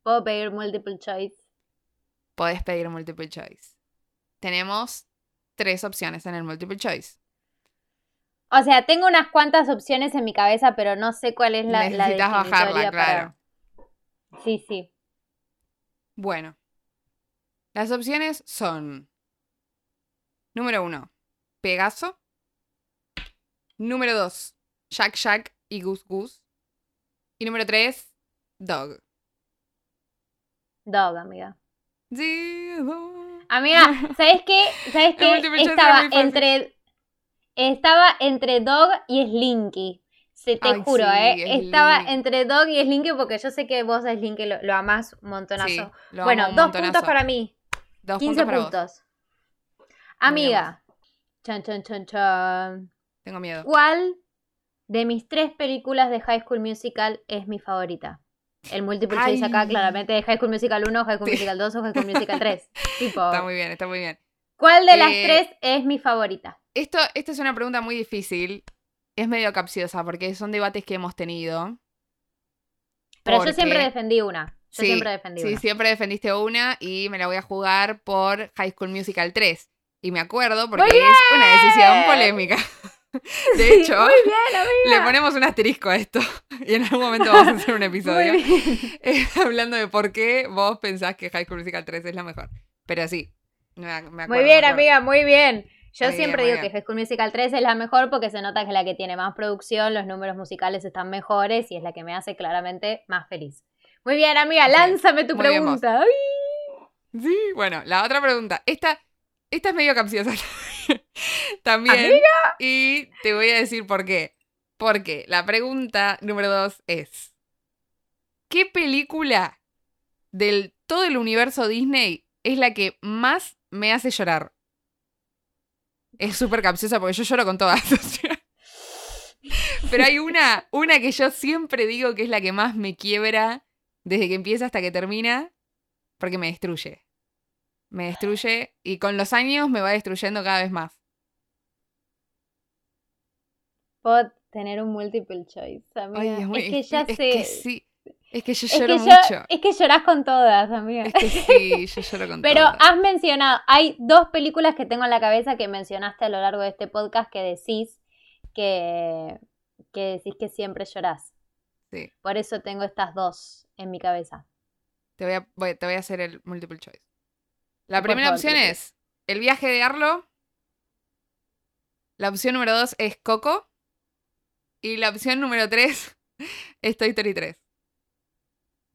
Puedo pedir multiple choice. Podés pedir multiple choice. Tenemos tres opciones en el multiple choice. O sea, tengo unas cuantas opciones en mi cabeza, pero no sé cuál es la, la Necesitas bajarla, definitoria claro. Sí, sí. Bueno, las opciones son: número uno, Pegaso. Número dos, Jack Jack y Goose Goose. Y número tres, Dog. Dog, amiga. Sí, Dog. Amiga, ¿sabes qué? ¿Sabes qué? Estaba entre. Estaba entre Dog y Slinky. Se te Ay, juro, sí, ¿eh? Estaba entre Dog y Slinky porque yo sé que vos a Slinky lo, lo amás un montonazo. Sí, lo bueno, un dos montonazo. puntos para mí. Dos 15 puntos puntos. Amiga. Chan, chan, chan, chan. Tengo miedo. ¿Cuál de mis tres películas de High School Musical es mi favorita? El multiple choice acá Ay. claramente de High School Musical 1, High School Sí. Musical 2 o High School Musical 3. tipo, Está muy bien, está muy bien. ¿cuál de las Eh, tres es mi favorita? Esto, esta es una pregunta muy difícil. Es medio capciosa porque son debates que hemos tenido. Pero yo porque- siempre defendí una. Yo Sí, siempre defendí Sí, una. siempre defendiste una y me la voy a jugar por High School Musical 3. Y me acuerdo porque ¡Muy es una decisión polémica. De hecho, Muy bien, amiga. le ponemos un asterisco a esto. Y en algún momento vamos a hacer un episodio eh, hablando de por qué vos pensás que High School Musical 3 es la mejor. Pero sí, me, me acuerdo. Muy bien, me amiga, muy bien. Yo Muy siempre digo bien. que High School Musical 3 es la mejor porque se nota que es la que tiene más producción, los números musicales están mejores y es la que me hace claramente más feliz. Muy bien, amiga, lánzame tu Muy pregunta. Sí, bueno, la otra pregunta. Esta, esta es medio capciosa también. Y te voy a decir por qué. Porque la pregunta número dos es: ¿Qué película del todo el universo Disney es la que más me hace llorar? Es súper capciosa porque yo lloro con todas. Pero hay una, una que yo siempre digo que es la que más me quiebra desde que empieza hasta que termina, porque me destruye. Me destruye y con los años me va destruyendo cada vez más. Puedo tener un multiple choice, amiga. Ay, es, es, que ya difí- sé. Es que sí. Es que yo Es lloro que yo- mucho. es que llorás con todas, amiga. Es que sí, yo lloro con Pero todo. has mencionado, hay dos películas que tengo en la cabeza que mencionaste a lo largo de este podcast que decís que, que decís que siempre llorás. Sí. Por eso tengo estas dos en mi cabeza. Te voy a, voy- te voy a hacer el multiple choice. La primera favor, opción es El viaje de Arlo. La opción número dos es Coco. Y la opción número tres es Toy Story 3.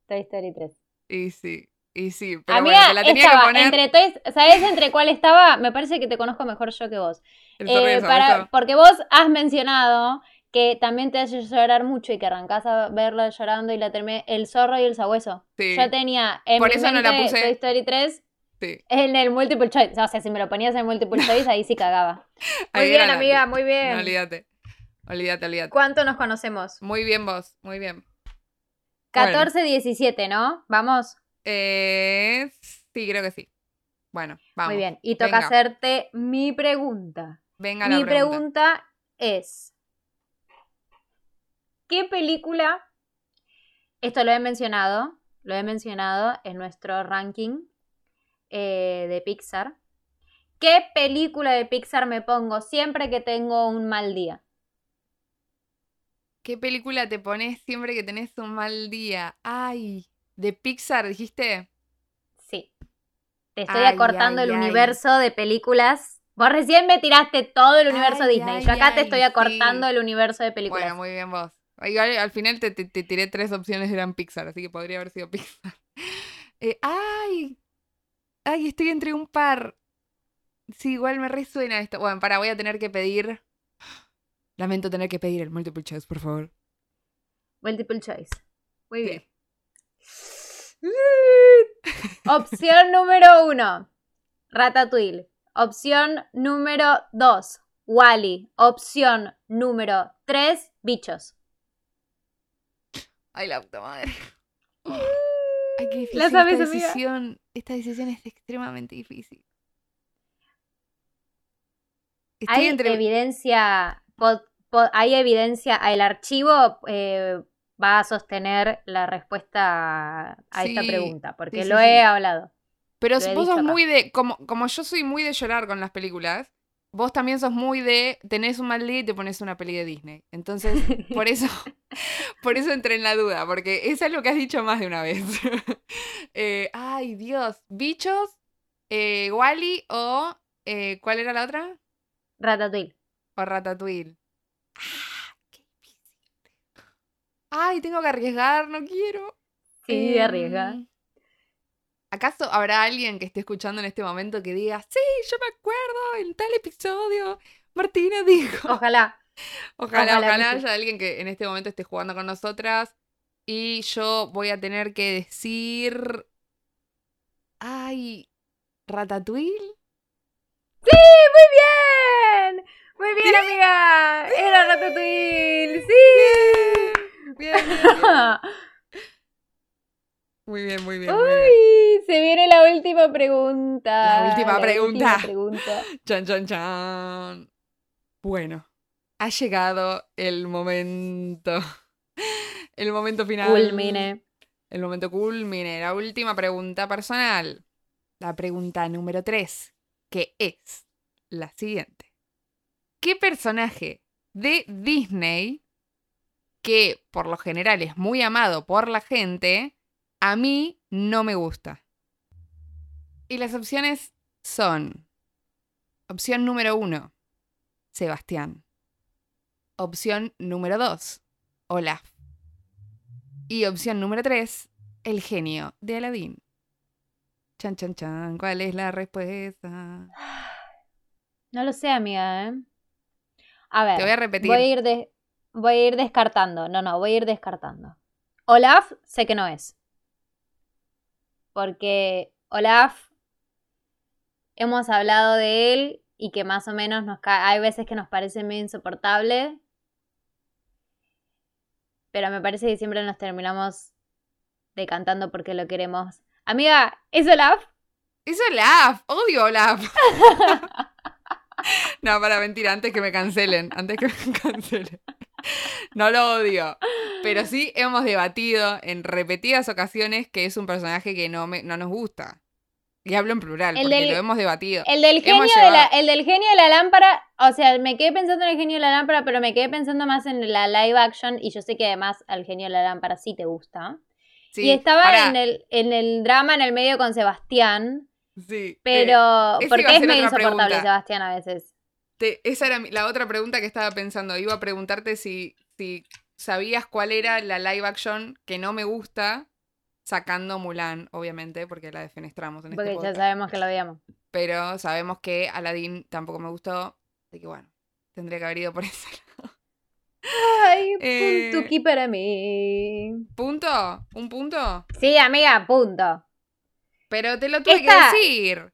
Toy Story 3. Y sí, y sí. Pero Amiga, bueno, te la tenía estaba que poner. entre ¿sabés entre cuál estaba? Me parece que te conozco mejor yo que vos. el Eh, para- porque vos has mencionado que también te hace llorar mucho y que arrancás a verlo llorando y la terminé el zorro y el sabueso. Sí, Yo tenía en Por mi eso no la puse. Toy Story 3 sí. en el multiple choice. O sea, si me lo ponías en multiple choice, ahí sí cagaba. Muy Ahí bien, la- amiga, muy No, bien. olvídate. Olvídate, olvídate. ¿Cuánto nos conocemos? Muy bien vos, muy bien. 14, 17, ¿no? Vamos. Eh, sí, creo que sí. Bueno, vamos. Muy bien. Y toca Venga. hacerte mi pregunta. Venga la Mi pregunta. pregunta es, ¿qué película, esto lo he mencionado, lo he mencionado en nuestro ranking eh, de Pixar, ¿qué película de Pixar me pongo siempre que tengo un mal día? ¿Qué película te pones siempre que tenés un mal día? Ay, de Pixar, dijiste. Sí. Te estoy Ay, acortando ay, el ay. universo de películas. Vos recién me tiraste todo el universo Disney. Yo acá te estoy acortando sí. el universo de películas. Bueno, muy bien vos. Al final te, te- te tiré tres opciones eran Pixar, así que podría haber sido Pixar. Eh, ay, ay, estoy entre un par. Sí, igual me resuena esto. Bueno, para, voy a tener que pedir. Lamento tener que pedir el multiple choice, por favor. Multiple choice. Muy Sí. bien. Opción número uno, Ratatouille. Opción número dos, Wally. Opción número tres, Bichos. Ay, la puta madre. Ay, qué difícil ¿La sabes, esta amiga? decisión. Esta decisión es extremadamente difícil. Estoy Hay entre... evidencia, hay evidencia, el archivo eh, va a sostener la respuesta a esta pregunta, porque sí, lo sí. he hablado. Pero vos sos acá. muy de. Como, como yo soy muy de llorar con las películas, vos también sos muy de. Tenés un mal día y te pones una peli de Disney. Entonces, por eso. Por eso entré en la duda, porque es algo que has dicho más de una vez. Eh, ay, Dios. Bichos, eh, Wally o. eh, ¿Cuál era la otra? Ratatouille. O Ratatouille. Ah, qué difícil. Ay, tengo que arriesgar, no quiero. Sí, Em, arriesga. ¿Acaso habrá alguien que esté escuchando en este momento que diga, sí, yo me acuerdo, en tal episodio, Martina dijo. Ojalá. Ojalá, ojalá ojalá, que sí. haya alguien que en este momento esté jugando con nosotras. Y yo voy a tener que decir. Ay, Ratatouille. ¡Sí! ¡Muy bien! Muy bien, amiga. Era Ratatouille. ¡Sí! Bien, bien, bien. Muy bien, muy bien. muy bien. Se viene la última pregunta. La última pregunta. última pregunta. Chan, chan, chan. Bueno, ha llegado el momento. El momento final. Culmine. El momento culmine. La última pregunta personal. La pregunta número 3, que es la siguiente. ¿Qué personaje de Disney, que por lo general es muy amado por la gente, a mí no me gusta? Y las opciones son... Opción número 1, Sebastián. Opción número 2, Olaf. Y opción número 3, el genio de Aladín. Chan, chan, chan. ¿Cuál es la respuesta? No lo sé, amiga, ¿eh? A ver. Te voy a repetir. Voy a ir de- voy a ir descartando. No, no, voy a ir descartando. Olaf, sé que no es. Porque Olaf, hemos hablado de él y que más o menos nos hay veces que nos parece medio insoportable. Pero me parece que siempre nos terminamos decantando porque lo queremos. Amiga, ¿es Olaf? Es Olaf. Odio Olaf. no, para mentira, antes que me cancelen. Antes que me cancelen. No lo odio. Pero sí hemos debatido en repetidas ocasiones que es un personaje que no, me, no nos gusta. Y hablo en plural, El porque del- lo hemos debatido. El del, genio de la, el del genio de la lámpara, o sea, me quedé pensando en el genio de la lámpara, pero me quedé pensando más en la live action y yo sé que además al genio de la lámpara sí te gusta. Sí, y estaba en el, en el drama en el medio con Sebastián, sí, eh, pero iba porque es medio insoportable pregunta. Sebastián a veces. te- esa era la otra pregunta que estaba pensando. Iba a preguntarte si, si sabías cuál era la live action que no me gusta, sacando Mulan, obviamente, porque la defenestramos en Porque este ya podcast. sabemos que lo odiamos. Pero sabemos que Aladdin tampoco me gustó. Así que bueno, tendría que haber ido por ese lado. Ay, Eh, puntuki para mí. ¿Punto? ¿Un punto? Sí, amiga, punto. Pero te lo tuve Esta- que decir.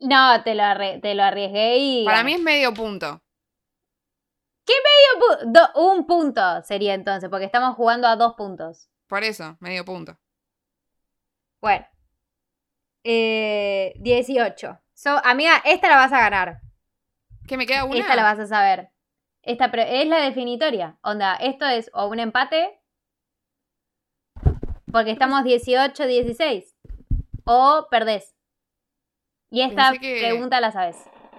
No, te lo, te lo arriesgué y... Para mí es medio punto. Medio pu- do- un punto sería entonces, porque estamos jugando a dos puntos. Por eso, medio punto. Bueno. Eh, 18. So, amiga, esta la vas a ganar. ¿Qué me queda una? Esta la vas a saber. Esta es la definitoria. Onda, esto es o un empate. Porque estamos 18-16. O perdés. Y esta que- pregunta la sabes.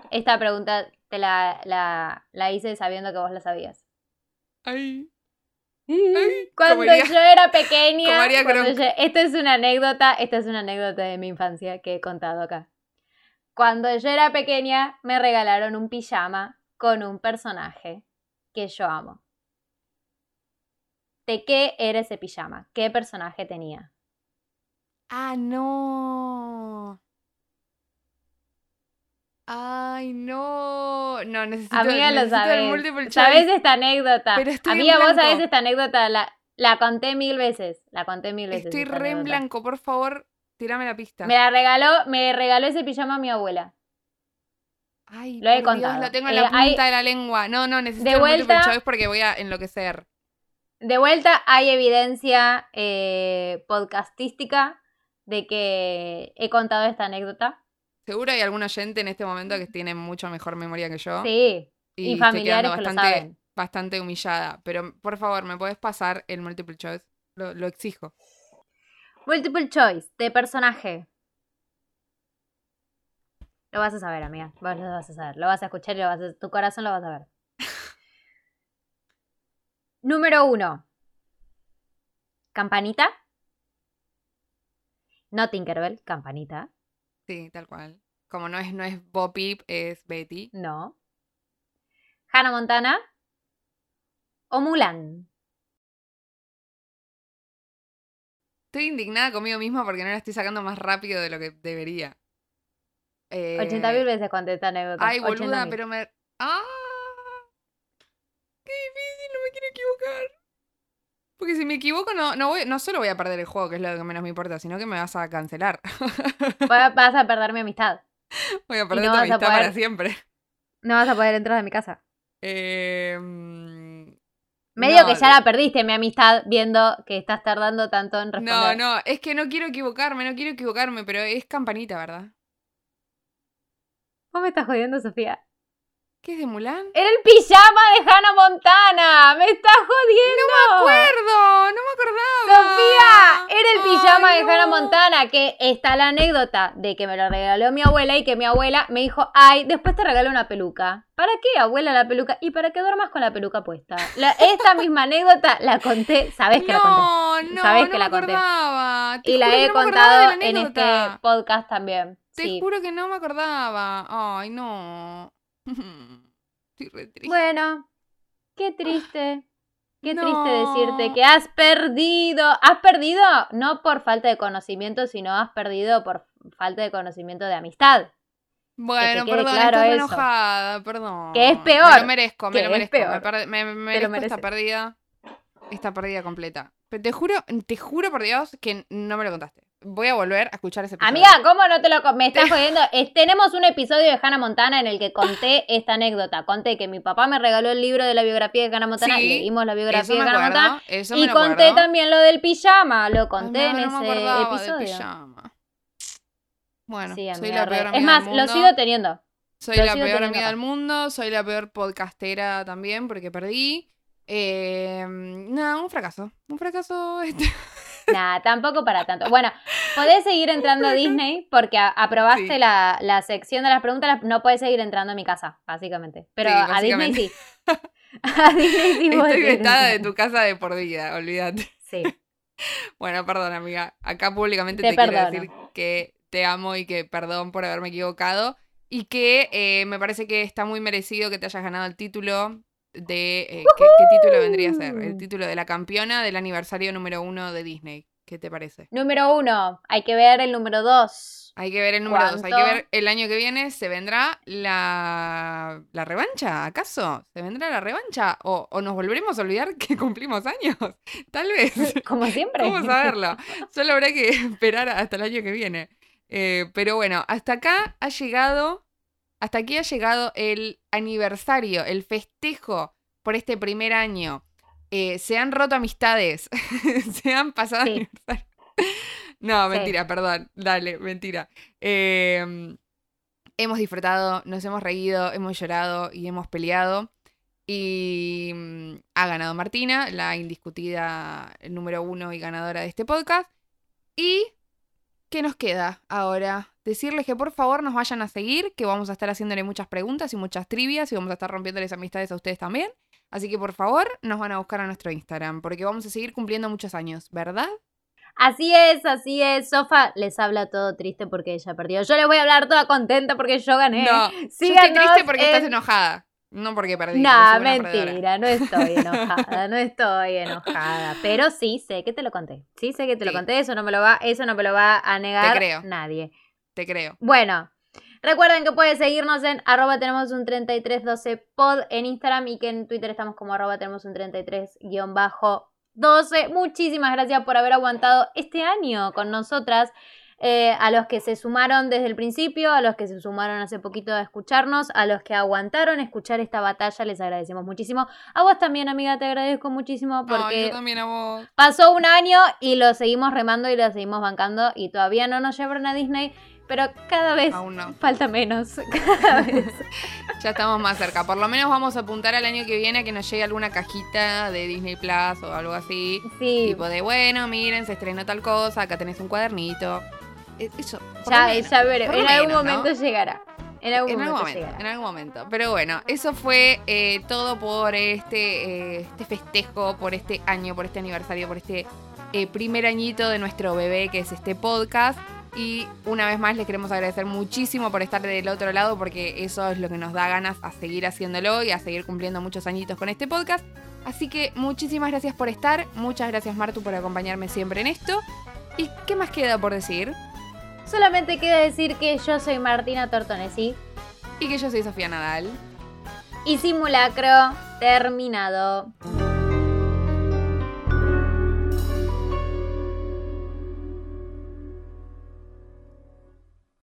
Esta pregunta te la, la, la hice sabiendo que vos la sabías. Ay. Cuando yo era pequeña, yo- esta es una anécdota, esta es una anécdota de mi infancia que he contado acá. Cuando yo era pequeña, me regalaron un pijama con un personaje que yo amo. ¿De qué era ese pijama? ¿Qué personaje tenía? Ah, no. Ay, no. No, necesito, Amiga, lo necesito el multiple choice. ¿Sabes esta anécdota? Pero estoy Amiga, vos sabés esta anécdota, la, la conté mil veces. La conté mil veces. Estoy re en blanco, por favor, tirame la pista. Me la regaló, me regaló ese pijama mi abuela. Ay, Lo he por Dios, contado. lo tengo en Eh, la punta hay- de la lengua. No, no, necesito De el vuelta- choice porque voy a enloquecer. De vuelta hay evidencia eh, podcastística de que he contado esta anécdota. Seguro hay algún oyente en este momento que tiene mucho mejor memoria que yo. Sí, y, estoy familiares quedando que lo bastante, saben. bastante humillada. Pero por favor, ¿me puedes pasar el multiple choice? Lo, lo exijo. Multiple choice de personaje. Lo vas a saber, amiga. Vos lo vas a saber. Lo vas a escuchar y lo vas a- tu corazón lo vas a ver. Número uno. Campanita. No Tinkerbell, Campanita. Sí, tal cual. Como no es, no es Bo Peep, es Betty. No. Hannah Montana. O Mulan. Estoy indignada conmigo misma porque no la estoy sacando más rápido de lo que debería. Eh, 80 mil veces conté esta anécdota. Ay, boluda, 80.000. pero me. ¡Ah! ¡Qué difícil! No me quiero equivocar. Porque si me equivoco, no, no, voy, no solo voy a perder el juego, que es lo que menos me importa, sino que me vas a cancelar. Va- Vas a perder mi amistad. voy a perder no tu amistad para poder- siempre. No vas a poder entrar a mi casa. Eh, mm, Medio no, que ya la perdiste, mi amistad, viendo que estás tardando tanto en No, responder. no, es que no quiero equivocarme, no quiero equivocarme, pero es campanita, ¿verdad? ¿Vos me estás jodiendo, Sofía? ¿Qué es de Mulan? Era el pijama de Hannah Montana. ¡Me estás jodiendo! ¡No me acuerdo! ¡No me acordaba! Sofía, era el pijama Ay, de Hannah. Montana, que está la anécdota de que me lo regaló mi abuela y que mi abuela me dijo, ay, después te regalo una peluca. ¿Para qué, abuela, la peluca? Y para que duermas con la peluca puesta. La- esta misma anécdota la conté, sabes que la conté. No, no, Sabés no que la me conté. acordaba. Te Y la he no contado la en este podcast también. Te Sí. juro que no me acordaba. Ay, no. Estoy re triste. Bueno, qué triste. Qué No. triste decirte que has perdido. ¿Has perdido? No por falta de conocimiento, sino has perdido por falta de conocimiento de amistad. bueno, quede perdón, claro estoy enojada, perdón. Que es Me peor, lo merezco, me que lo merezco. Me, me- me merezco esta pérdida. Esta pérdida completa. Pero te juro, te juro por Dios que no me lo contaste. Voy a volver a escuchar ese episodio. Amiga, ¿cómo no te lo me estás jodiendo? Es- tenemos un episodio de Hannah Montana en el que conté esta anécdota. Conté que mi papá me regaló el libro de la biografía de Hannah Montana, Sí, leímos la biografía de Hannah acuerdo, Montana eso me y conté acuerdo. también lo del pijama, lo conté no, en no me acordaba del episodio. pijama. Bueno, Sí, soy amiga, la peor amiga es más, del lo mundo. sigo teniendo. Soy Lo la peor teniendo amiga del mundo, soy la peor podcastera también porque perdí. Eh, no, un fracaso. Un fracaso. Este. Nah, tampoco para tanto. Bueno, podés seguir entrando a Disney porque aprobaste Sí. la, la sección de las preguntas, no podés seguir entrando a mi casa, básicamente. Pero Sí, a Disney sí. A Disney sí Estoy vetada de tu casa de por vida, olvídate. Sí. Bueno, perdón, amiga. Acá públicamente Te te, quiero decir que te amo y que perdón por haberme equivocado. Y que eh, me parece que está muy merecido que te hayas ganado el título de... eh, ¿qué, qué título vendría a ser? El título de la campeona del aniversario número uno de Disney. ¿Qué te parece? Número uno, hay que ver el número dos. Hay que ver el número dos. Hay que ver el año que viene. ¿Se vendrá la, la revancha? ¿Acaso? ¿Se vendrá la revancha? ¿O, ¿O nos volveremos a olvidar que cumplimos años? Tal vez. Como siempre. ¿Cómo saberlo? Solo habrá que esperar hasta el año que viene. Eh, pero bueno, hasta acá ha llegado, hasta aquí ha llegado el aniversario, el festejo por este primer año. Eh, se han roto amistades, se han pasado Sí. aniversarios. No, Sí. mentira, perdón, dale, mentira. Eh, hemos disfrutado, nos hemos reído, hemos llorado y hemos peleado. Y mm, ha ganado Martina, la indiscutida número uno y ganadora de este podcast. Y, ¿qué nos queda ahora? Decirles que por favor nos vayan a seguir, que vamos a estar haciéndole muchas preguntas y muchas trivias y vamos a estar rompiéndoles amistades a ustedes también. Así que por favor nos van a buscar a nuestro Instagram, porque vamos a seguir cumpliendo muchos años, ¿verdad? Así es, así es. Sofa les habla todo triste porque ella perdió. Yo le voy a hablar toda contenta porque yo gané. No, yo estoy Síganos triste porque estás en- enojada, no porque perdí. No, mentira, no estoy enojada, no estoy enojada. Pero sí sé que te lo conté. Sí sé que te lo conté, eso no me lo va, eso no me lo va a negar creo. nadie. Te creo. Bueno, recuerden que puedes seguirnos en arroba tenemos un 3312 pod en Instagram y que en Twitter estamos como arroba tenemos un 33 guion bajo 12. Muchísimas gracias por haber aguantado este año con nosotras. Eh, a los que se sumaron desde el principio, a los que se sumaron hace poquito a escucharnos, a los que aguantaron escuchar esta batalla, les agradecemos muchísimo. A vos también, amiga, te agradezco muchísimo porque yo también a vos. Pasó un año y lo seguimos remando y lo seguimos bancando y todavía no nos llevaron a Disney, pero cada vez Aún no. falta menos. Cada vez. Ya estamos más cerca. Por lo menos vamos a apuntar al año que viene a que nos llegue alguna cajita de Disney Plus o algo así. Sí, Tipo de, bueno, miren, se estrenó tal cosa, acá tenés un cuadernito. Eh, Eso. ya, menos, ya En algún momento llegará. En algún En momento, algún momento, llegará. en algún momento. Pero bueno, eso fue eh, todo por este, eh, este festejo, por este año, por este aniversario, por este eh, primer añito de nuestro bebé que es este podcast. Y una vez más les queremos agradecer muchísimo por estar del otro lado porque eso es lo que nos da ganas a seguir haciéndolo y a seguir cumpliendo muchos añitos con este podcast. Así que muchísimas gracias por estar, muchas gracias Martu por acompañarme siempre en esto. ¿Y qué más queda por decir? Solamente queda decir que yo soy Martina Tortonesi Y que yo soy Sofía Nadal. y simulacro terminado.